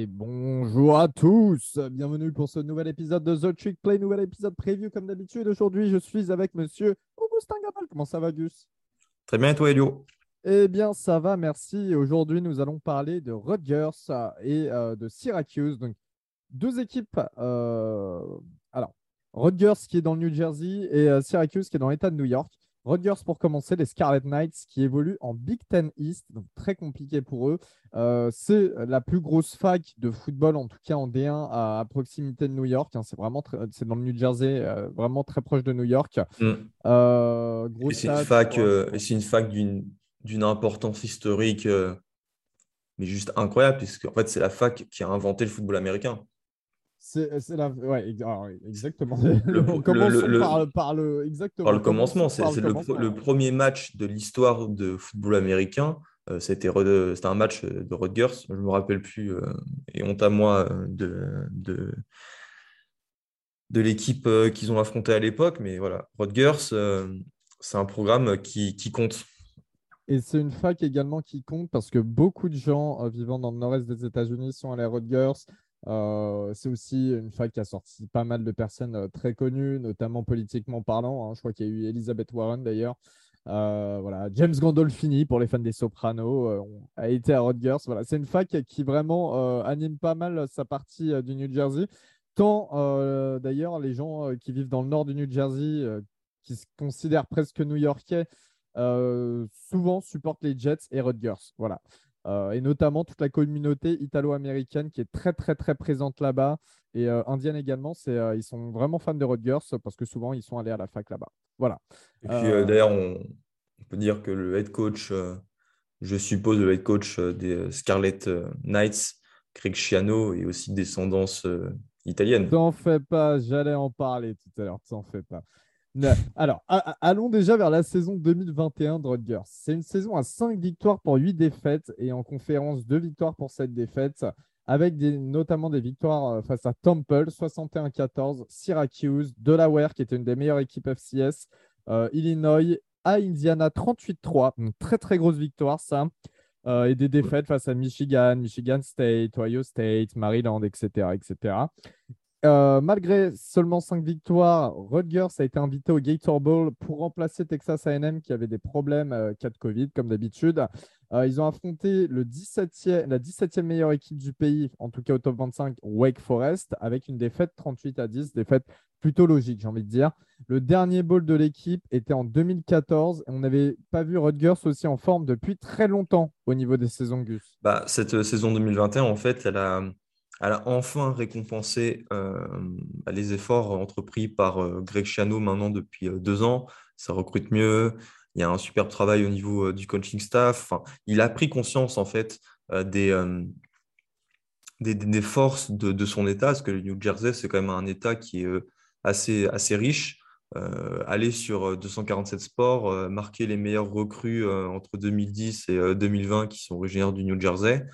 Et bonjour à tous, bienvenue pour ce nouvel épisode de The Trick Play, nouvel épisode preview comme d'habitude. Aujourd'hui, je suis avec monsieur Augustin Gabal. Comment ça va, Gus? Très bien, et toi, Elio? Eh bien, ça va, merci. Aujourd'hui, nous allons parler de Rutgers et euh, de Syracuse. Donc, deux équipes. euh, Alors, Rutgers qui est dans le New Jersey et euh, Syracuse qui est dans l'État de New York. Rutgers pour commencer, les Scarlet Knights qui évoluent en Big Ten East, donc très compliqué pour eux. Euh, c'est la plus grosse fac de football, en tout cas en D1, à, à proximité de New York. hein. c'est vraiment c'est dans le New Jersey, euh, vraiment très proche de New York. Mm. Euh, Et c'est une fac, ouais, c'est une fac d'une d'une importance historique, mais juste incroyable, puisque en fait, c'est la fac qui a inventé le football américain. C'est c'est la, ouais, alors, exactement. Le- Commençons le- par, par le exactement. Par le commencement, c'est par c'est le, commencement. le premier match de l'histoire de football américain. Euh, C'était un match de Rutgers, je me rappelle plus, euh, et honte à moi euh, de, de, de l'équipe euh, qu'ils ont affrontée à l'époque, mais voilà, Rutgers, euh, c'est un programme qui, qui compte. Et c'est une fac également qui compte parce que beaucoup de gens euh, vivant dans le nord-est des États-Unis sont allés à Rutgers. Euh, c'est aussi une fac qui a sorti pas mal de personnes euh, très connues, notamment politiquement parlant. hein. Je crois qu'il y a eu Elizabeth Warren d'ailleurs. Euh, voilà, James Gandolfini pour les fans des Sopranos a été à Rutgers. Voilà, c'est une fac qui vraiment anime pas mal sa partie du New Jersey. Tant d'ailleurs les gens qui vivent dans le nord du New Jersey, qui se considèrent presque new-yorkais, souvent supportent les Jets et Rutgers. Voilà. Euh, et notamment toute la communauté italo-américaine qui est très très très présente là-bas et euh, indienne également. C'est, euh, ils sont vraiment fans de Rutgers parce que souvent ils sont allés à la fac là-bas. Voilà. Et puis d'ailleurs, on, on peut dire que le head coach, je suppose le head coach des Scarlet Knights, Greg Schiano, est aussi de descendance italienne. T'en fais pas, j'allais en parler tout à l'heure, t'en fais pas. Alors, allons déjà vers la saison 2021 de Rutgers. C'est une saison à 5 victoires pour 8 défaites et en conférence 2 victoires pour 7 défaites, avec notamment des victoires euh, face à Temple, 61-14, Syracuse, Delaware, qui était une des meilleures équipes FCS, euh, Illinois, à Indiana, 38-3. Une très très grosse victoire, ça. Euh, et des défaites face à Michigan, Michigan State, Ohio State, Maryland, etc. etc. Euh, malgré seulement 5 victoires, Rutgers a été invité au Gator Bowl pour remplacer Texas A&M qui avait des problèmes euh, cas de Covid, comme d'habitude. Euh, ils ont affronté le 17e, la 17e meilleure équipe du pays, en tout cas au top 25, Wake Forest, avec une défaite 38 à 10, défaite plutôt logique, j'ai envie de dire. Le dernier bowl de l'équipe était en 2014 et on n'avait pas vu Rutgers aussi en forme depuis très longtemps au niveau des saisons Gus. Bah, cette saison 2021, en fait, elle a, elle a enfin récompensé euh, les efforts entrepris par euh, Greg Schiano maintenant depuis euh, deux ans. Ça recrute mieux. Il y a un superbe travail au niveau du coaching staff. Enfin, il a pris conscience, en fait, des, des, forces de, son État, parce que le New Jersey, c'est quand même un État qui est assez, assez riche. Aller sur euh, 247 sports, marquer les meilleures recrues entre 2010 et euh, 2020 qui sont originaires du New Jersey.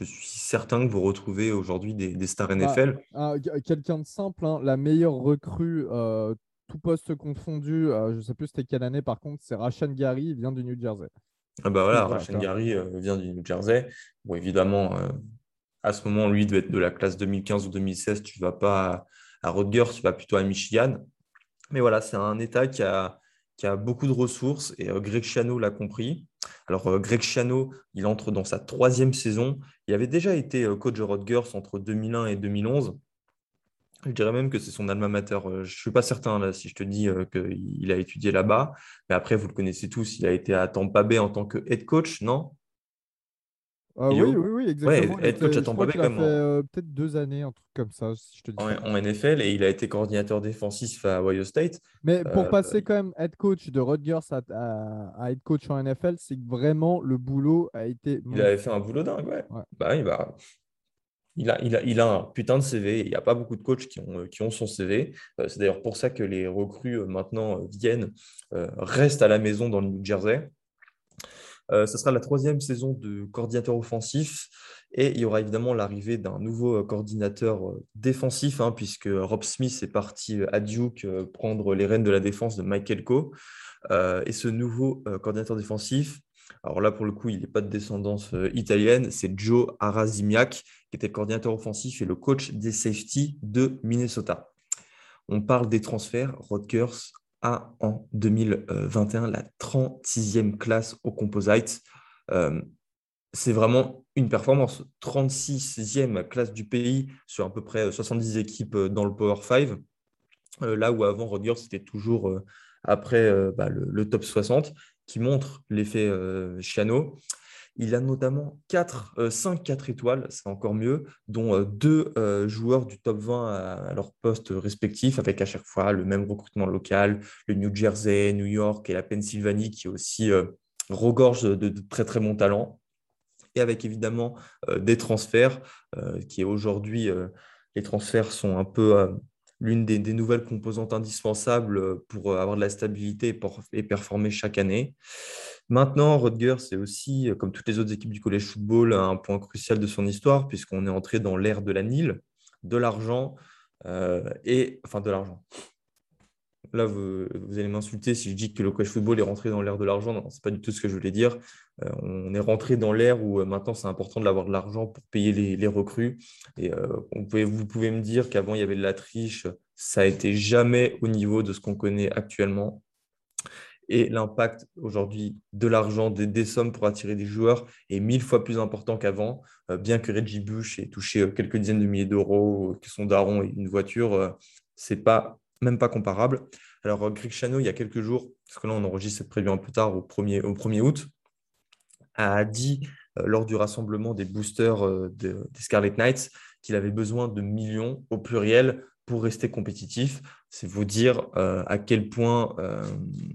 Je suis certain que vous retrouvez aujourd'hui des, des stars NFL. Ah, qu- Quelqu'un de simple, hein, la meilleure recrue, euh, tout poste confondu, euh, je ne sais plus c'était quelle année par contre, c'est Rashan Gary, il vient du New Jersey. Ah bah voilà, Rashan. Gary euh, vient du New Jersey. Bon, évidemment, à ce moment, lui, il devait être de la classe 2015 ou 2016. Tu vas pas à, à Rutgers, tu vas plutôt à Michigan. Mais voilà, c'est un État qui a, qui a beaucoup de ressources et Greg Schiano l'a compris. Alors, euh, Greg Schiano, il entre dans sa troisième saison. Il avait déjà été euh, coach de Rutgers entre 2001 et 2011. Je dirais même que c'est son alma mater. Euh, Je ne suis pas certain là, si je te dis qu'il a étudié là-bas. Mais après, vous le connaissez tous, il a été à Tampa Bay en tant que head coach, non? Euh, oui, oui, oui, exactement. Il head coach à Tampa Bay, quand fait même, euh, peut-être deux années, un truc comme ça, si je te dis en, NFL et il a été coordinateur défensif à Ohio State. Mais pour Euh, passer quand même head coach de Rutgers à, à- à head coach en NFL, c'est que vraiment le boulot a été Il avait fait un boulot dingue, ouais. Ouais. Bah oui, bah, il a, il, a, il a, un putain de CV. Il n'y a pas beaucoup de coachs qui ont, qui ont son CV. c'est d'ailleurs pour ça que les recrues maintenant viennent, restent à la maison dans le New Jersey. Ce sera la troisième saison de coordinateur offensif. Et il y aura évidemment l'arrivée d'un nouveau euh, coordinateur euh, défensif, hein, puisque Rob Smith est parti euh, à Duke prendre les rênes de la défense de Michael Coe. et ce nouveau coordinateur défensif, alors là pour le coup, il n'est pas de descendance italienne, c'est Joe Arazimiak, qui était coordinateur offensif et le coach des safety de Minnesota. On parle des transferts. Rutgers en 2021 la 36e classe au Composite c'est vraiment une performance. 36e classe du pays sur à peu près 70 équipes euh, dans le Power 5. Euh, là où avant, Rodgers, c'était toujours euh, après bah, le, top 60, qui montre l'effet Chiano. Il a notamment 4, 5 4 étoiles, c'est encore mieux, dont deux joueurs du top 20 à, leur poste respectif, avec à chaque fois le même recrutement local, le New Jersey, New York et la Pennsylvanie, qui aussi regorge de, très très bons talents. Et avec évidemment euh, des transferts euh, qui aujourd'hui, euh, les transferts sont un peu l'une des, nouvelles composantes indispensables pour avoir de la stabilité et, performer chaque année. Maintenant, Rutgers, c'est aussi, comme toutes les autres équipes du collège football, un point crucial de son histoire, puisqu'on est entré dans l'ère de la Nile, de l'argent, et enfin de l'argent, là, vous, allez m'insulter si je dis que le college football est rentré dans l'ère de l'argent. Non, ce n'est pas du tout ce que je voulais dire. Euh, on est rentré dans l'ère où euh, maintenant, c'est important d'avoir de l'argent pour payer les, recrues. Et euh, vous pouvez me dire qu'avant, il y avait de la triche. Ça n'a été jamais au niveau de ce qu'on connaît actuellement. Et l'impact aujourd'hui de l'argent, des, sommes pour attirer des joueurs est mille fois plus important qu'avant. bien que Reggie Bush ait touché quelques dizaines de milliers d'euros, que son daron et une voiture, c'est pas même pas comparable. Alors, euh, Greg Chano, il y a quelques jours, parce que là, on enregistre cette prévue un peu tard, au 1er, au 1er août, a dit euh, lors du rassemblement des boosters euh, des Scarlet Knights qu'il avait besoin de millions au pluriel pour rester compétitif. C'est vous dire à quel point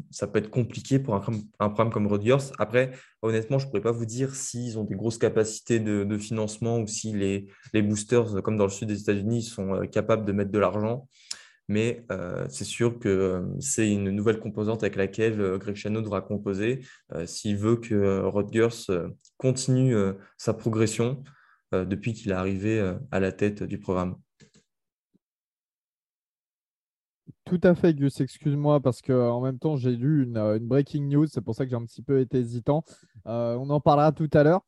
ça peut être compliqué pour un, programme comme Rodgers. Après, honnêtement, je ne pourrais pas vous dire s'ils ont des grosses capacités de, de financement ou si les, les, boosters, comme dans le sud des États-Unis, sont capables de mettre de l'argent mais euh, c'est sûr que euh, c'est une nouvelle composante avec laquelle euh, Greg Chano devra composer s'il veut que Rodgers continue sa progression depuis qu'il est arrivé à la tête du programme. Tout à fait, Gus. Excuse-moi parce qu'en même temps, j'ai lu une, breaking news. C'est pour ça que j'ai un petit peu été hésitant. on en parlera tout à l'heure.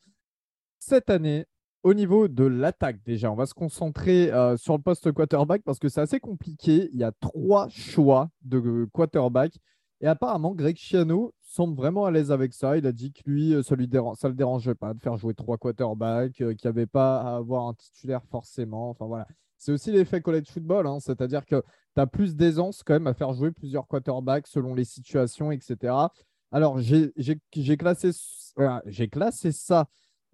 Cette année, au niveau de l'attaque, déjà, on va se concentrer euh, sur le poste quarterback parce que c'est assez compliqué. Il y a trois choix de quarterback. Et apparemment, Greg Chiano semble vraiment à l'aise avec ça. Il a dit que lui, euh, ça ne le dérangeait pas de faire jouer trois quarterbacks, euh, qu'il n'y avait pas à avoir un titulaire forcément. Enfin voilà. C'est aussi l'effet college football, hein. c'est-à-dire que tu as plus d'aisance quand même à faire jouer plusieurs quarterbacks selon les situations, etc. Alors, j'ai classé, classé ça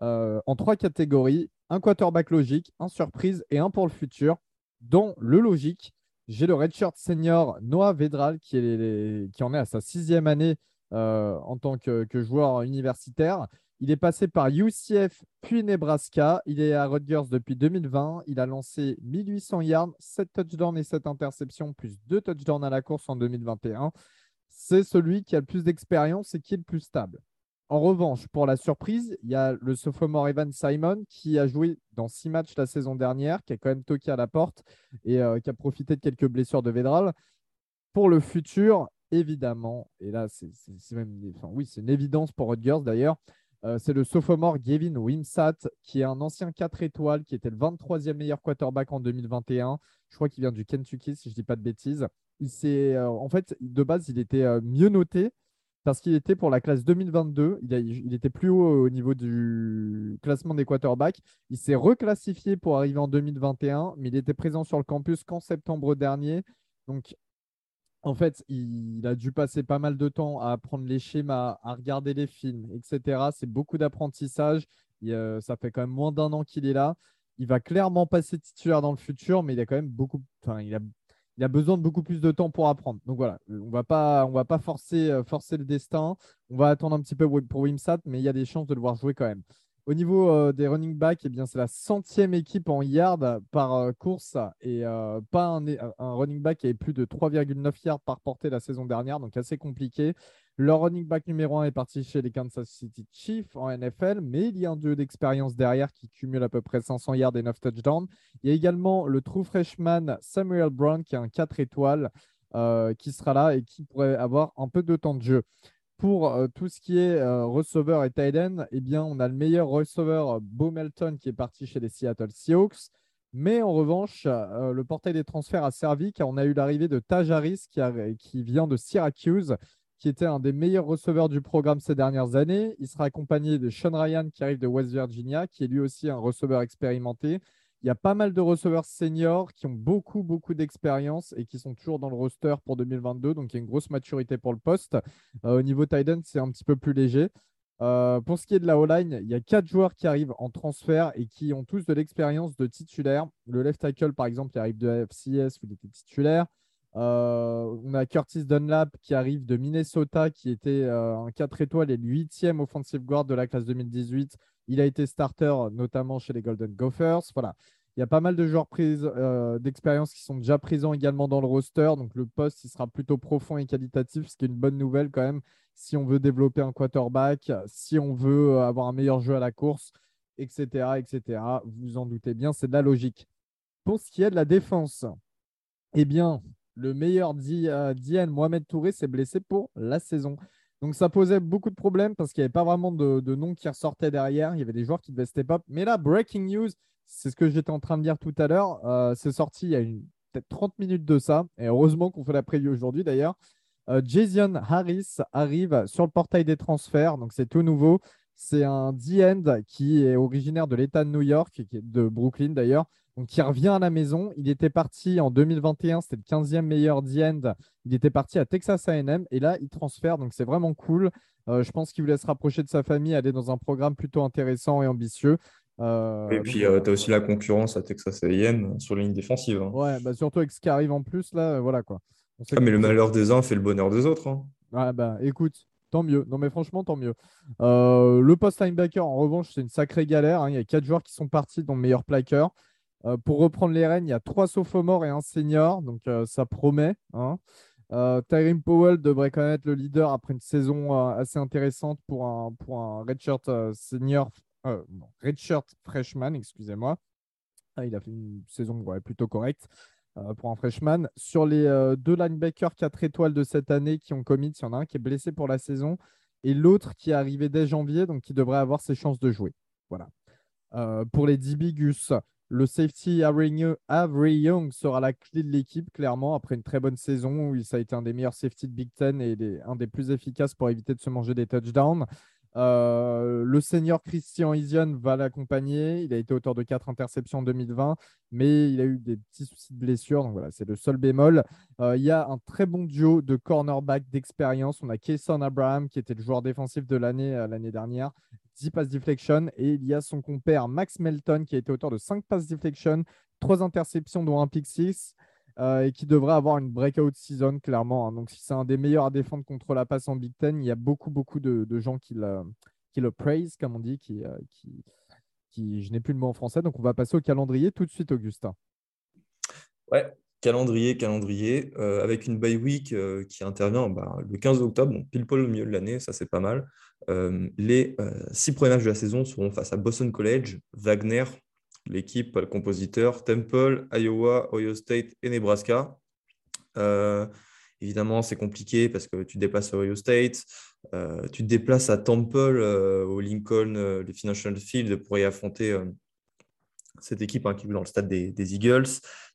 euh, en trois catégories un quarterback logique, un surprise et un pour le futur. Dans le logique, j'ai le redshirt senior Noah Vedral qui, en est à sa sixième année euh, en tant que, joueur universitaire. Il est passé par UCF puis Nebraska. Il est à Rutgers depuis 2020. Il a lancé 1800 yards, 7 touchdowns et 7 interceptions, plus 2 touchdowns à la course en 2021. C'est celui qui a le plus d'expérience et qui est le plus stable. En revanche, pour la surprise, il y a le sophomore Evan Simon qui a joué dans six matchs la saison dernière, qui a quand même toqué à la porte et euh, qui a profité de quelques blessures de Vedral. Pour le futur, évidemment, et là, c'est même oui, une évidence pour Rutgers d'ailleurs, euh, c'est le sophomore Gavin Wimsat, qui est un ancien 4 étoiles, qui était le 23e meilleur quarterback en 2021. Je crois qu'il vient du Kentucky, si je ne dis pas de bêtises. Euh, en fait, de base, il était mieux noté parce qu'il était pour la classe 2022, il, était plus haut au niveau du classement des quarterbacks. Il s'est reclassifié pour arriver en 2021, mais il était présent sur le campus qu'en septembre dernier. Donc, en fait, il, a dû passer pas mal de temps à apprendre les schémas, à regarder les films, etc. C'est beaucoup d'apprentissage. ça fait quand même moins d'un an qu'il est là. Il va clairement passer titulaire dans le futur, mais il a quand même beaucoup. Enfin, il a il a besoin de beaucoup plus de temps pour apprendre. Donc voilà, on va pas, on va pas forcer, euh, forcer le destin. On va attendre un petit peu pour Wimsat, mais il y a des chances de le voir jouer quand même. Au niveau des running backs, eh c'est la centième équipe en yard par course et pas un, un, running back qui avait plus de 3,9 yards par portée la saison dernière, donc assez compliqué. Leur running back numéro 1 est parti chez les Kansas City Chiefs en NFL, mais il y a un duo d'expérience derrière qui cumule à peu près 500 yards et 9 touchdowns. Il y a également le true freshman Samuel Brown qui a un 4 étoiles euh, qui sera là et qui pourrait avoir un peu de temps de jeu. Pour euh, tout ce qui est euh, receveur et tight end, eh bien, on a le meilleur receveur, Bo Melton, qui est parti chez les Seattle Seahawks. Mais en revanche, le portail des transferts a servi car on a eu l'arrivée de Taj Harris qui, qui vient de Syracuse qui était un des meilleurs receveurs du programme ces dernières années. Il sera accompagné de Sean Ryan qui arrive de West Virginia, qui est lui aussi un receveur expérimenté. Il y a pas mal de receveurs seniors qui ont beaucoup, beaucoup d'expérience et qui sont toujours dans le roster pour 2022. Donc, il y a une grosse maturité pour le poste. Euh, au niveau Titan, c'est un petit peu plus léger. Euh, pour ce qui est de la O-line, il y a quatre joueurs qui arrivent en transfert et qui ont tous de l'expérience de titulaire. Le left tackle, par exemple, qui arrive de FCS où il était titulaire. Euh, on a Curtis Dunlap qui arrive de Minnesota, qui était euh, un 4 étoiles et le 8e offensive guard de la classe 2018. Il a été starter notamment chez les Golden Gophers. Voilà. Il y a pas mal de joueurs euh, d'expérience qui sont déjà présents également dans le roster. Donc le poste il sera plutôt profond et qualitatif, ce qui est une bonne nouvelle quand même si on veut développer un quarterback, si on veut avoir un meilleur jeu à la course, etc. etc. Vous en doutez bien, c'est de la logique. Pour ce qui est de la défense, eh bien, le meilleur Diane Mohamed Touré s'est blessé pour la saison. Donc ça posait beaucoup de problèmes parce qu'il n'y avait pas vraiment de, de noms qui ressortaient derrière. Il y avait des joueurs qui devaient step up. Mais là, breaking news, c'est ce que j'étais en train de dire tout à l'heure. Euh, c'est sorti il y a peut-être 30 minutes de ça. Et heureusement qu'on fait la preview aujourd'hui d'ailleurs. Euh, Jason Harris arrive sur le portail des transferts. Donc c'est tout nouveau. C'est un D-end qui est originaire de l'État de New York, de Brooklyn d'ailleurs, donc il revient à la maison. Il était parti en 2021, c'était le 15e meilleur D-end. Il était parti à Texas AM et là il transfère, donc c'est vraiment cool. Euh, je pense qu'il voulait se rapprocher de sa famille, aller dans un programme plutôt intéressant et ambitieux. Euh, et puis, euh, tu as aussi la concurrence à Texas AM sur la ligne défensive. Hein. Ouais, bah, surtout avec ce qui arrive en plus, là, voilà quoi. Ah, mais le malheur des uns fait le bonheur des autres. Hein. Ouais, bah écoute, Tant mieux. Non, mais franchement, tant mieux. Euh, le post linebacker, en revanche, c'est une sacrée galère. Hein. Il y a quatre joueurs qui sont partis, dont le meilleur plaqueur. Euh, pour reprendre les rênes, il y a trois sophomores et un senior. Donc, euh, ça promet. Hein. Tyrone Powell devrait connaître le leader après une saison assez intéressante pour un, pour un redshirt senior, redshirt freshman, excusez-moi. Ah, il a fait une saison plutôt correcte. Euh, pour un freshman. Sur les euh, deux linebackers 4 étoiles de cette année qui ont commis, il y en a un qui est blessé pour la saison et l'autre qui est arrivé dès janvier, donc qui devrait avoir ses chances de jouer. Voilà. Euh, pour les DB le safety Avery Young sera la clé de l'équipe, clairement, après une très bonne saison où ça a été un des meilleurs safety de Big Ten et un des plus efficaces pour éviter de se manger des touchdowns. Euh, le senior Christian Isian va l'accompagner. Il a été auteur de quatre interceptions en 2020, mais il a eu des petits soucis de blessure. Donc voilà, c'est le seul bémol. Euh, il y a un très bon duo de cornerback d'expérience. On a Kayson Abraham, qui était le joueur défensif de l'année euh, l'année dernière, 10 passes deflection. Et il y a son compère Max Melton, qui a été auteur de 5 passes deflection, 3 interceptions, dont un pick 6. Euh, et qui devrait avoir une breakout season, clairement. Hein. Donc, si c'est un des meilleurs à défendre contre la passe en Big Ten, il y a beaucoup, beaucoup de, gens qui le, qui praise, comme on dit, qui, euh, qui... je n'ai plus le mot en français. Donc, on va passer au calendrier tout de suite, Augustin. Ouais, calendrier, calendrier, euh, avec une bye week qui intervient bah, le 15 octobre, donc pile poil au milieu de l'année, ça c'est pas mal. Les six premiers matchs de la saison seront face à Boston College, Wagner, l'équipe, le compositeur, Temple, Iowa, Ohio State et Nebraska. Euh, évidemment, c'est compliqué parce que tu te déplaces à Ohio State, euh, tu te déplaces à Temple, euh, au Lincoln, le Financial Field, pour y affronter cette équipe hein, qui est dans le stade des, Eagles.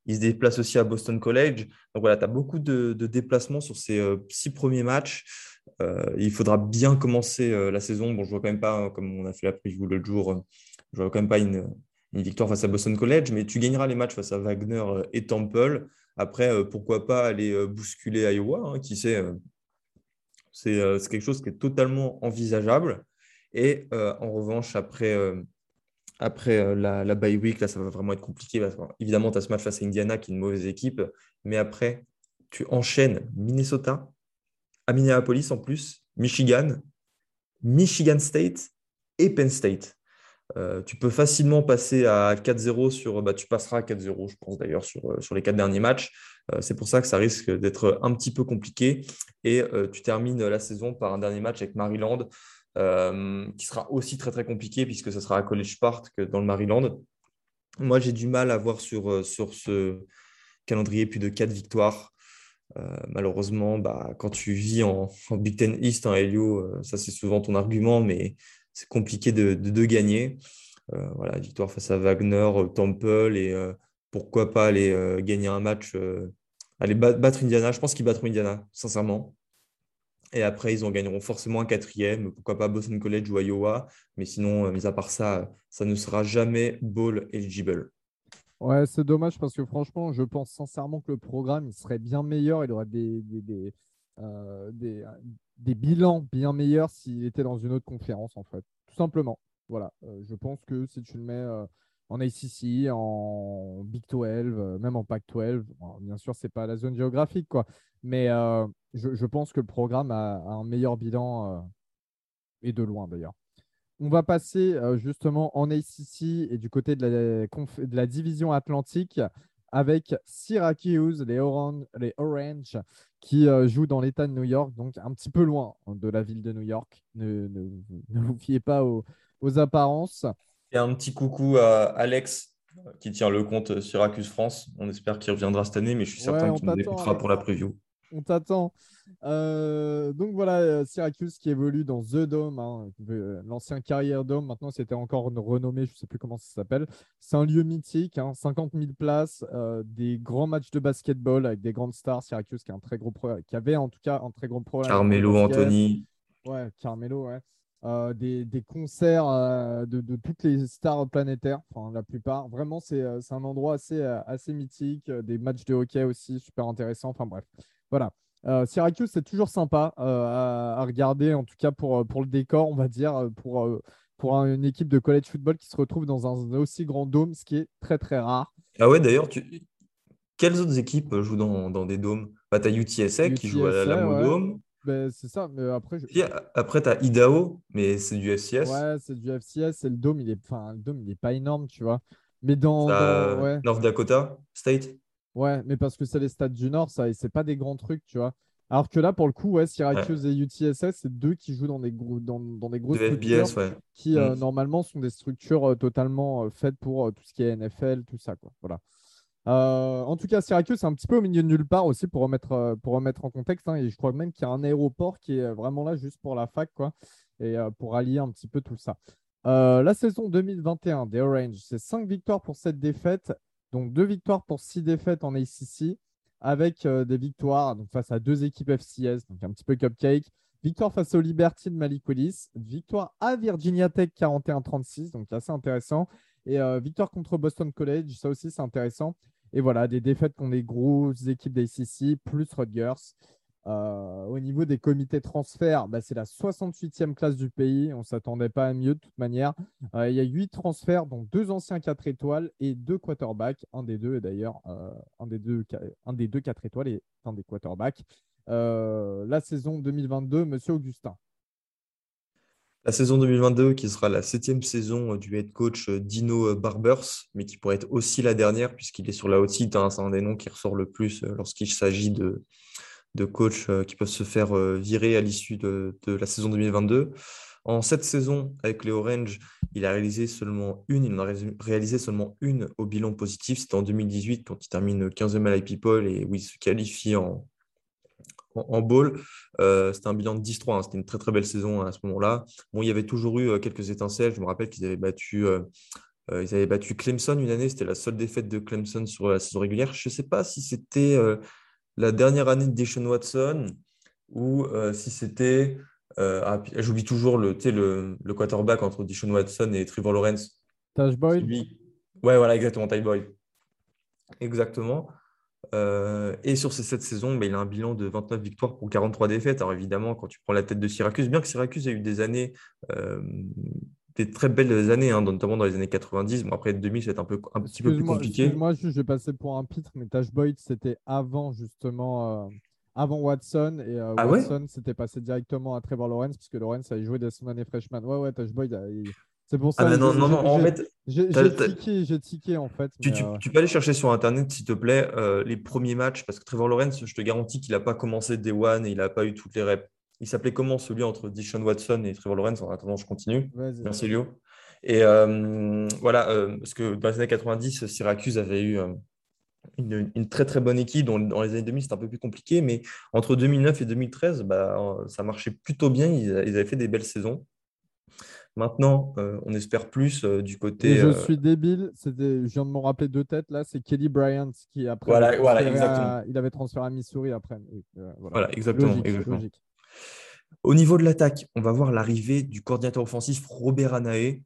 Il se déplace aussi à Boston College. Donc voilà, tu as beaucoup de, déplacements sur ces six premiers matchs. il faudra bien commencer la saison. Bon, je vois quand même pas, hein, comme on a fait la preview l'autre jour, je vois quand même pas une, victoire face à Boston College, mais tu gagneras les matchs face à Wagner euh, et Temple. Après, euh, pourquoi pas aller euh, bousculer Iowa, hein, qui sait. C'est quelque chose qui est totalement envisageable. Et en revanche, après, après la, la, bye week, là, ça va vraiment être compliqué. évidemment, tu as ce match face à Indiana, qui est une mauvaise équipe. Mais après, tu enchaînes Minnesota, à Minneapolis en plus, Michigan, Michigan State et Penn State. Euh, tu peux facilement passer à 4-0 sur. Bah, tu passeras à 4-0, je pense d'ailleurs, sur, euh, sur les quatre derniers matchs. Euh, c'est pour ça que ça risque d'être un petit peu compliqué. Et tu termines la saison par un dernier match avec Maryland, qui sera aussi très très compliqué puisque ce sera à College Park dans le Maryland. Moi, j'ai du mal à voir sur, sur ce calendrier plus de 4 victoires. malheureusement, bah, quand tu vis en, Big Ten East, en Helio, ça c'est souvent ton argument, mais c'est compliqué de, de, gagner. Euh, voilà, victoire face à Wagner, euh, Temple et euh, pourquoi pas aller gagner un match, aller battre Indiana. Je pense qu'ils battront Indiana, sincèrement. Et après, ils en gagneront forcément un quatrième, pourquoi pas Boston College ou Iowa. Mais sinon, mis à part ça, ça ne sera jamais bowl eligible. Ouais, c'est dommage parce que franchement, je pense sincèrement que le programme il serait bien meilleur. Il aurait des, des, des, des, des bilans bien meilleurs s'il était dans une autre conférence, en fait. Tout simplement. Voilà. Euh, je pense que si tu le mets euh, en ACC, en Big 12, euh, même en Pac 12, bien sûr, c'est pas la zone géographique, quoi. Mais je, pense que le programme a, un meilleur bilan et de loin d'ailleurs. On va passer justement en ACC et du côté de la, de la division atlantique avec Syracuse, les Orange, les Orange qui euh, jouent dans l'État de New York, donc un petit peu loin de la ville de New York. Ne, vous fiez pas aux, apparences. Et un petit coucou à Alex qui tient le compte Syracuse France. On espère qu'il reviendra cette année, mais je suis certain qu'il nous écoutera pour la preview on t'attend. Euh, donc voilà, euh, Syracuse qui évolue dans The Dome, hein, euh, l'ancien Carrière Dome. Maintenant, c'était encore renommé, je ne sais plus comment ça s'appelle. C'est un lieu mythique, 50 hein, 000 places, des grands matchs de basketball avec des grandes stars. Syracuse qui, a un très gros qui avait en tout cas un très gros problème. Carmelo Anthony. Ouais, Carmelo, ouais. des, concerts de, toutes les stars planétaires, enfin la plupart. Vraiment, c'est un endroit assez, assez mythique. Des matchs de hockey aussi super intéressants. Enfin bref, voilà. Euh, Syracuse, c'est toujours sympa euh, à, regarder, en tout cas pour, euh, pour le décor, on va dire, pour, pour une équipe de college football qui se retrouve dans un aussi grand dôme, ce qui est très très rare. Ah ouais, d'ailleurs, tu... quelles autres équipes jouent dans, dans des dômes? Bah, Tu as UTSA, qui joue à la, Dome. Ben, c'est ça, mais après. après, tu as Idaho, mais c'est du FCS. Ouais, c'est du FCS, et le dôme, il est, enfin, le dôme, il est pas énorme, tu vois. Mais dans. North Dakota State Ouais, mais parce que c'est les stades du Nord, ça, et c'est pas des grands trucs, tu vois. Alors que là, pour le coup, ouais, Syracuse et UTSS, c'est deux qui jouent dans des, gros, dans, dans des grosses structures qui, euh, mm. normalement, sont des structures euh, totalement euh, faites pour tout ce qui est NFL, tout ça, quoi. Voilà. en tout cas, Syracuse, c'est un petit peu au milieu de nulle part aussi pour remettre, pour remettre en contexte. Hein, et je crois même qu'il y a un aéroport qui est vraiment là juste pour la fac, quoi, et pour allier un petit peu tout ça. la saison 2021 des Orange, c'est 5 victoires pour cette défaite donc deux victoires pour six défaites en ACC avec euh, des victoires face à deux équipes FCS, donc un petit peu cupcake. Victoire face au Liberty de Malik. Victoire à Virginia Tech 41-36, donc assez intéressant. Et euh, victoire contre Boston College, ça aussi c'est intéressant. Et voilà, des défaites contre des grosses équipes d'ACC, plus Rutgers. Euh, au niveau des comités transferts, bah, c'est la 68e classe du pays. On ne s'attendait pas à mieux de toute manière. Euh, il y a 8 transferts, dont deux anciens 4 étoiles et deux quarterbacks. Un des deux, d'ailleurs, euh, un, des deux, un des deux 4 étoiles et un des quarterbacks. la saison 2022, monsieur Augustin. La saison 2022, qui sera la septième saison du head coach Dino Barbers, mais qui pourrait être aussi la dernière, puisqu'il est sur la haute site. Hein, c'est un des noms qui ressort le plus lorsqu'il s'agit de, de coachs euh, qui peuvent se faire euh, virer à l'issue de, la saison 2022. En cette saison, avec les Orange, il a réalisé seulement une, il en a réalisé seulement une au bilan positif. C'était en 2018 quand il termine 15e à People et où il se qualifie en, en, bowl. Euh, c'était un bilan de 10-3, hein. c'était une très très belle saison à ce moment-là. Bon, il y avait toujours eu quelques étincelles. Je me rappelle qu'ils avaient battu. ils avaient battu Clemson une année, c'était la seule défaite de Clemson sur la saison régulière. Je ne sais pas si c'était la dernière année de Deshaun Watson ou euh, si c'était. Euh, ah, j'oublie toujours le, le, le quarterback entre Deshaun Watson et Trevor Lawrence. Taj Boyd Ouais, voilà, exactement, Taj Boyd. Exactement. Euh, et sur ces sept saisons, bah, il a un bilan de 29 victoires pour 43 défaites. Alors évidemment, quand tu prends la tête de Syracuse, bien que Syracuse ait eu des années des très belles années, hein, notamment dans les années 90. Bon, après 2000, c'est un, peu, un petit peu plus compliqué. Moi, je vais passer pour un pitre, mais Tash Boyd, c'était avant justement, euh, avant Watson. Et euh, ah Watson, c'était passé directement à Trevor Lawrence, puisque Lawrence avait joué dès son année freshman. Ouais, ouais, Tash Boyd, C'est pour Ah, ça mais non, non, non, en fait, j'ai tiqué, j'ai tiqué en fait. tu, mais, tu- euh, tu peux aller chercher sur Internet, s'il te plaît, euh, les premiers matchs, parce que Trevor Lawrence, je te garantis qu'il n'a pas commencé Day One et il n'a pas eu toutes les reps. Il s'appelait comment celui entre Dishon Watson et Trevor Lawrence? En attendant, je continue. Merci Léo. Et euh, voilà, euh, parce que dans les années 90, Syracuse avait eu euh, une, une très très bonne équipe. Dans, dans les années 2000, c'était un peu plus compliqué, mais entre 2009 et 2013, bah, ça marchait plutôt bien. Ils, ils avaient fait des belles saisons. Maintenant, on espère plus du Et côté. je suis débile, je viens de m'en rappeler deux têtes là, c'est Kelly Bryant qui après Voilà, voilà, à- exactement. il avait transféré à Missouri après. Voilà, exactement. Logique, exactement. logique. Au niveau de l'attaque, on va voir l'arrivée du coordinateur offensif Robert Anae,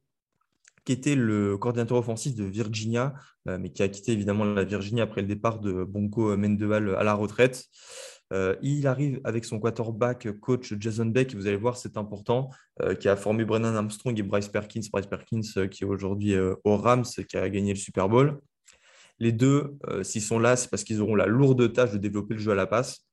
qui était le coordinateur offensif de Virginia, euh, mais qui a quitté évidemment la Virginie après le départ de Bonko Mendeval à la retraite. Euh, il arrive avec son quarterback coach Jason Beck, vous allez voir, c'est important, euh, qui a formé Brennan Armstrong et Bryce Perkins. Bryce Perkins qui est aujourd'hui au Rams, qui a gagné le Super Bowl. Les deux, s'ils sont là, c'est parce qu'ils auront la lourde tâche de développer le jeu à la passe.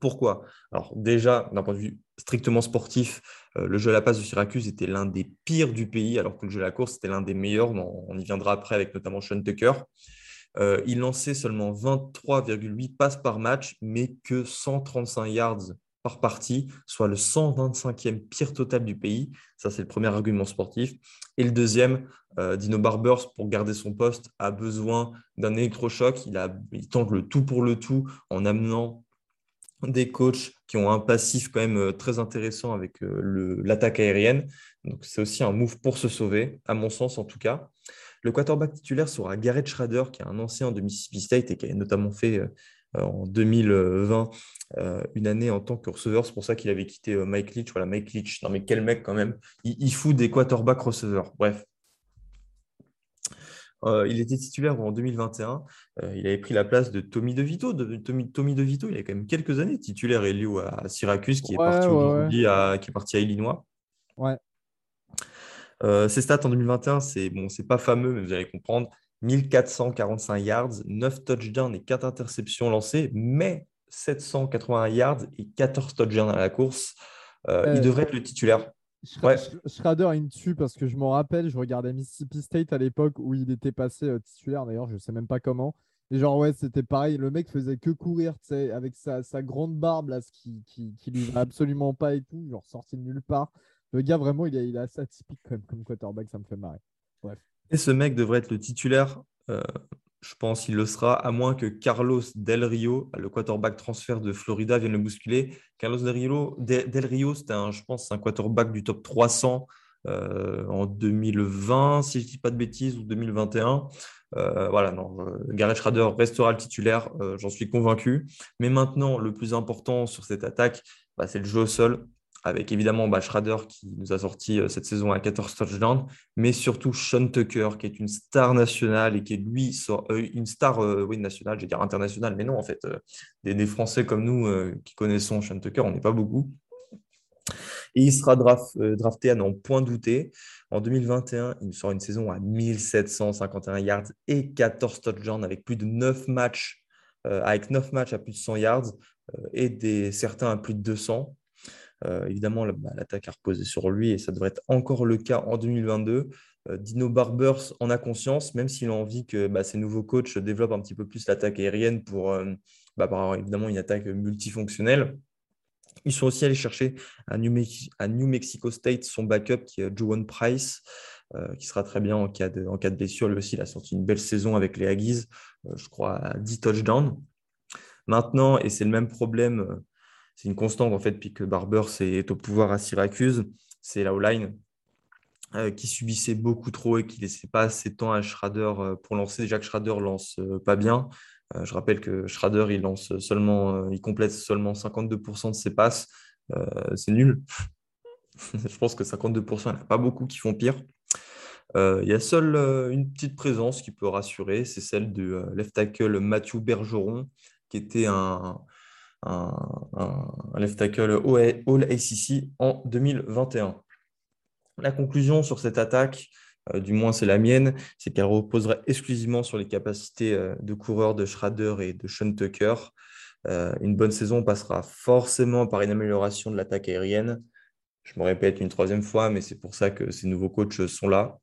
Pourquoi? Alors déjà, d'un point de vue strictement sportif, euh, le jeu à la passe de Syracuse était l'un des pires du pays, alors que le jeu à la course était l'un des meilleurs. On on y viendra après avec notamment Sean Tucker. Euh, il lançait seulement 23,8 passes par match, mais que 135 yards par partie, soit le 125e pire total du pays. Ça, c'est le premier argument sportif. Et le deuxième, euh, Dino Barbers, pour garder son poste, a besoin d'un électrochoc. Il, a, il tente le tout pour le tout en amenant des coachs qui ont un passif quand même euh, très intéressant avec euh, l'attaque aérienne. Donc, c'est aussi un move pour se sauver, à mon sens en tout cas. Le quarterback titulaire sera Garrett Schrader, qui est un ancien de Mississippi State et qui a notamment fait euh, en 2020 euh, une année en tant que receveur. C'est pour ça qu'il avait quitté Mike Leach. Voilà, Mike Leach. Non, mais quel mec quand même. Il fout des quarterbacks receveurs. Bref. Euh, il était titulaire en 2021. Euh, il avait pris la place de Tommy DeVito. De, Tommy, Tommy DeVito, il a quand même quelques années titulaire Elio à Syracuse, qui est parti ouais, à, qui est parti à Illinois. Ouais. Euh, ses stats en 2021, c'est bon, c'est pas fameux, mais vous allez comprendre. 1445 yards, 9 touchdowns et 4 interceptions lancées, mais 781 yards et 14 touchdowns à la course. Euh, Euh, il devrait être le titulaire. Ouais. Sch- Schrader, il me tue parce que je m'en rappelle, je regardais Mississippi State à l'époque où il était passé euh, titulaire, d'ailleurs, je sais même pas comment. Et genre, ouais, c'était pareil, le mec faisait que courir, tu sais, avec sa, sa grande barbe, là, ce qui, qui, qui lui va absolument pas et tout, genre sorti de nulle part. Le gars, vraiment, il est, il est assez atypique quand même comme quarterback, ça me fait marrer. Et ce mec devrait être le titulaire. euh, je pense qu'il le sera, à moins que Carlos Del Rio, le quarterback transfert de Florida, vienne le bousculer. Carlos Del Rio, c'était un, je pense, un quarterback du top 300 euh, en 2020, si je ne dis pas de bêtises, ou 2021. Euh, voilà, non, euh, Garrett Schrader restera le titulaire, j'en suis convaincu. Mais maintenant, le plus important sur cette attaque, bah, c'est le jeu au sol, avec évidemment bah, Schrader qui nous a sorti euh, cette saison à 14 touchdowns, mais surtout Sean Tucker, qui est une star nationale et qui est lui euh, une star euh, oui, nationale, je vais dire internationale, mais non, en fait, des, Français comme nous qui connaissons Sean Tucker, on n'est pas beaucoup. Il sera draft- drafté à n'en point douter. En 2021, il sort une saison à 1751 yards et 14 touchdowns avec plus de 9 matchs, avec 9 matchs à plus de 100 yards et des, certains à plus de 200. Euh, évidemment, bah, l'attaque a reposé sur lui et ça devrait être encore le cas en 2022. Euh, Dino Barbers en a conscience, même s'il a envie que bah, ses nouveaux coachs développent un petit peu plus l'attaque aérienne pour euh, bah, évidemment une attaque multifonctionnelle. Ils sont aussi allés chercher à New, Mexico State son backup qui est Joan Price, euh, qui sera très bien en cas, de, blessure. Lui aussi, il a sorti une belle saison avec les Aggies, je crois à 10 touchdowns. Maintenant, et c'est le même problème, c'est une constante en fait, puis que Barber est au pouvoir à Syracuse, c'est la O-line euh, qui subissait beaucoup trop et qui laissait pas assez de temps à Schrader euh, pour lancer. Déjà que Schrader lance euh, pas bien. Je rappelle que Schrader, il lance seulement, il complète seulement 52% de ses passes. C'est nul. je pense que 52%, il n'y en a pas beaucoup qui font pire. Il y a seule une petite présence qui peut rassurer, c'est celle de euh, left tackle Mathieu Bergeron, qui était un, un, left tackle All All ACC en 2021. La conclusion sur cette attaque, euh, du moins c'est la mienne, c'est qu'elle reposerait exclusivement sur les capacités euh, de coureur de Schrader et de Sean Tucker. Euh, une bonne saison passera forcément par une amélioration de l'attaque aérienne. Je me répète une troisième fois, mais c'est pour ça que ces nouveaux coachs sont là.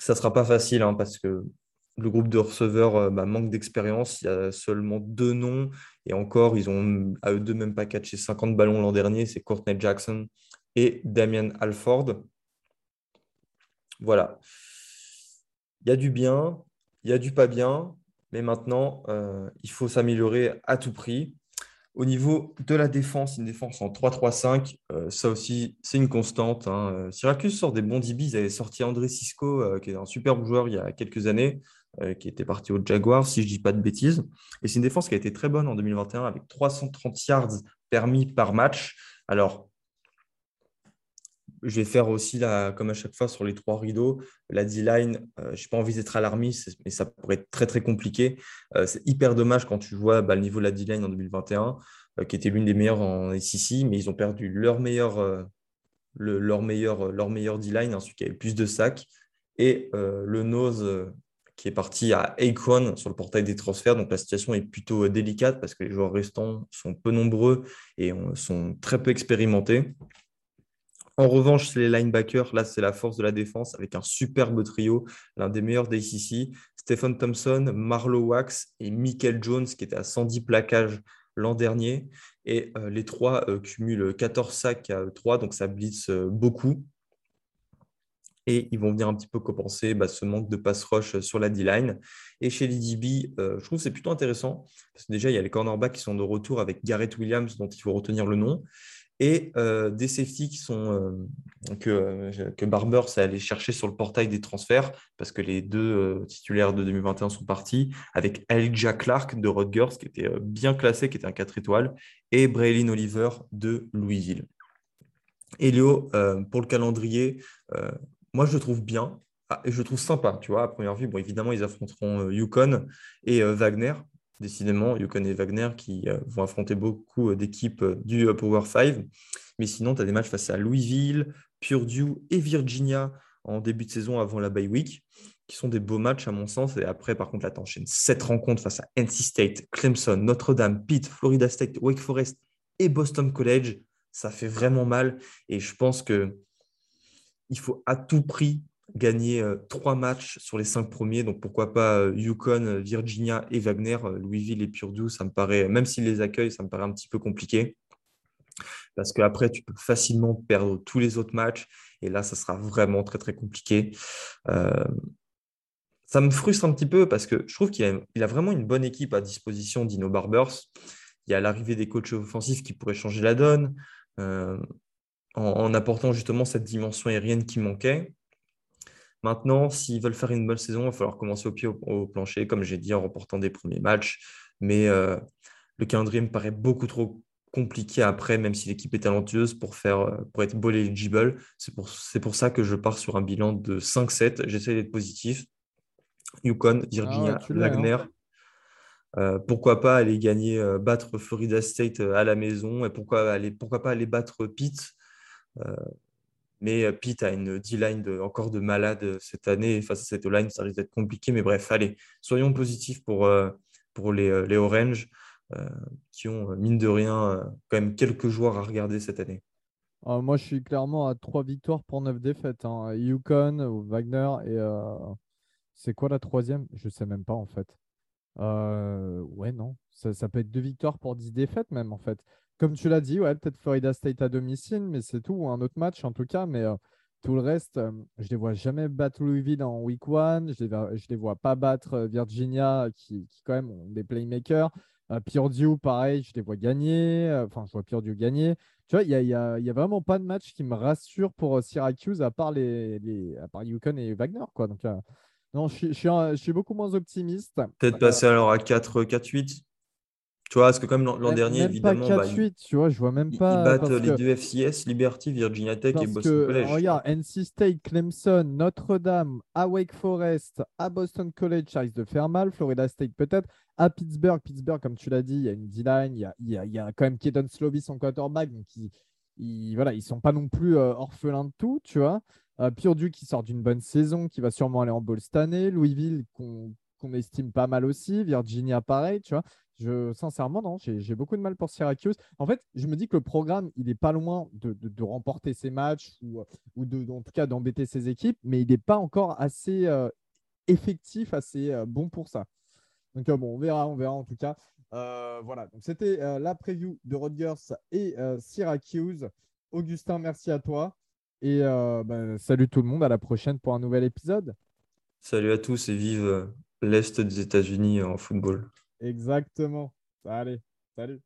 Ça ne sera pas facile hein, parce que le groupe de receveurs euh, bah, manque d'expérience. Il y a seulement deux noms et encore, ils ont à eux deux même pas catché 50 ballons l'an dernier. C'est Courtney Jackson et Damien Alford. Voilà. Il y a du bien, il y a du pas bien, mais maintenant, euh, il faut s'améliorer à tout prix. Au niveau de la défense, une défense en 3-3-5, euh, ça aussi, c'est une constante. Hein. Syracuse sort des bons DB. Ils avaient sorti André Cisco, euh, qui est un superbe joueur il y a quelques années, qui était parti au Jaguar, si je ne dis pas de bêtises. Et c'est une défense qui a été très bonne en 2021, avec 330 yards permis par match. Alors, je vais faire aussi, la, comme à chaque fois, sur les trois rideaux, la D-line. je n'ai pas envie d'être alarmiste, mais ça pourrait être très, très compliqué. c'est hyper dommage quand tu vois bah, le niveau de la D-line en 2021, qui était l'une des meilleures en SEC, mais ils ont perdu leur meilleur, leur meilleur, leur meilleur D-line, hein, celui qui avait plus de sacs, et le nose qui est parti à Akron sur le portail des transferts. Donc la situation est plutôt délicate parce que les joueurs restants sont peu nombreux et sont très peu expérimentés. En revanche, les linebackers. Là, c'est la force de la défense avec un superbe trio, l'un des meilleurs d'ACC. Stephen Thompson, Marlowe Wax et Michael Jones, qui était à 110 plaquages l'an dernier. Et euh, les trois euh, cumulent 14 sacs à 3, donc ça blitz euh, beaucoup. Et ils vont venir un petit peu compenser bah, ce manque de pass rush sur la D-line. Et chez les DB, je trouve que c'est plutôt intéressant, parce déjà, il y a les cornerbacks qui sont de retour avec Garrett Williams, dont il faut retenir le nom et euh, des safety qui sont, euh, que, euh, que Barber s'est allé chercher sur le portail des transferts parce que les deux titulaires de 2021 sont partis avec Elijah Clark de Rutgers qui était bien classé, qui était un 4 étoiles, et Braylon Oliver de Louisville. Elio, pour le calendrier, moi je le trouve bien. Ah, et je le trouve sympa, tu vois, à première vue. Bon, évidemment, ils affronteront Yukon et Wagner, décidément, Yukon et Wagner qui euh, vont affronter beaucoup euh, d'équipes euh, du Power 5. Mais sinon, tu as des matchs face à Louisville, Purdue et Virginia en début de saison avant la bye week, qui sont des beaux matchs à mon sens. Et après, par contre, là, tu enchaînes sept rencontres face à NC State, Clemson, Notre-Dame, Pitt, Florida State, Wake Forest et Boston College. Ça fait vraiment mal. Et je pense que il faut à tout prix gagner euh, trois matchs sur les cinq premiers. Donc pourquoi pas euh, Yukon, euh, Virginia et Wagner, Louisville et Purdue. Ça me paraît, même s'ils les accueillent, ça me paraît un petit peu compliqué. Parce qu'après, tu peux facilement perdre tous les autres matchs. Et là, ça sera vraiment très, très compliqué. ça me frustre un petit peu parce que je trouve qu'il a, il a vraiment une bonne équipe à disposition, Dino Barbers. Il y a l'arrivée des coachs offensifs qui pourraient changer la donne. En, apportant justement cette dimension aérienne qui manquait. Maintenant, s'ils veulent faire une bonne saison, il va falloir commencer au pied au, plancher, comme j'ai dit, en remportant des premiers matchs. Mais euh, le calendrier me paraît beaucoup trop compliqué après, même si l'équipe est talentueuse, pour, faire, euh, pour être ball eligible. C'est pour, pour ça que je pars sur un bilan de 5-7. J'essaie d'être positif. Yukon, Virginia, ah Wagner. Hein. Euh, pourquoi pas aller gagner, battre Florida State à la maison? Et pourquoi, aller, pourquoi pas aller battre Pitt? Mais euh, Pete a une D-line encore de malade euh, cette année. Face à cette line, ça risque d'être compliqué. Mais bref, allez, soyons positifs pour, euh, pour les, les Orange, qui ont, mine de rien, quand même quelques joueurs à regarder cette année. moi, je suis clairement à 3 victoires pour 9 défaites. Hein. Yukon Wagner. Et c'est quoi la troisième? Je ne sais même pas, en fait. ouais, non. Ça, ça, peut être 2 victoires pour 10 défaites, même, en fait. Comme tu l'as dit, ouais, peut-être Florida State à domicile, mais c'est tout, un autre match en tout cas. Mais euh, tout le reste, euh, je ne les vois jamais battre Louisville en week one. Je ne les, vois pas battre euh, Virginia, qui, quand même ont des playmakers. Purdue, pareil, je les vois gagner. Enfin, je vois Purdue gagner. Tu vois, il n'y a, y a, vraiment pas de match qui me rassure pour Syracuse à part, les, les, à part Yukon et Wagner. Quoi. Donc, non, je, je, suis, beaucoup moins optimiste. Peut-être passer alors à 4-8 tu vois, parce que comme l'an dernier, évidemment, pas 4, 8, tu vois, je vois même pas. Ils battent les deux FCS, Liberty, Virginia Tech et Boston que, College. Regarde, NC State, Clemson, Notre-Dame, à Wake Forest, à Boston College, ça risque de faire mal. Florida State peut-être. À Pittsburgh, Pittsburgh, comme tu l'as dit, il y a une D-line, il y a, il y a, il y a quand même Keaton Slovis en quarterback, donc ils, ils, voilà, ils sont pas non plus euh, orphelins de tout, tu vois. Euh, Purdue qui sort d'une bonne saison, qui va sûrement aller en bowl cette année. Louisville qu'on estime pas mal aussi. Virginia, pareil, tu vois Je, sincèrement, non, j'ai beaucoup de mal pour Syracuse. En fait, je me dis que le programme, il n'est pas loin de, remporter ses matchs ou, en tout cas d'embêter ses équipes, mais il n'est pas encore assez euh, effectif, assez euh, bon pour ça. Donc, euh, bon, on verra, on verra en tout cas. voilà, c'était la preview de Rodgers et Syracuse. Augustin, merci à toi. Et bah, salut tout le monde, à la prochaine pour un nouvel épisode. Salut à tous et vive l'Est des États-Unis en football. Exactement. Allez, salut.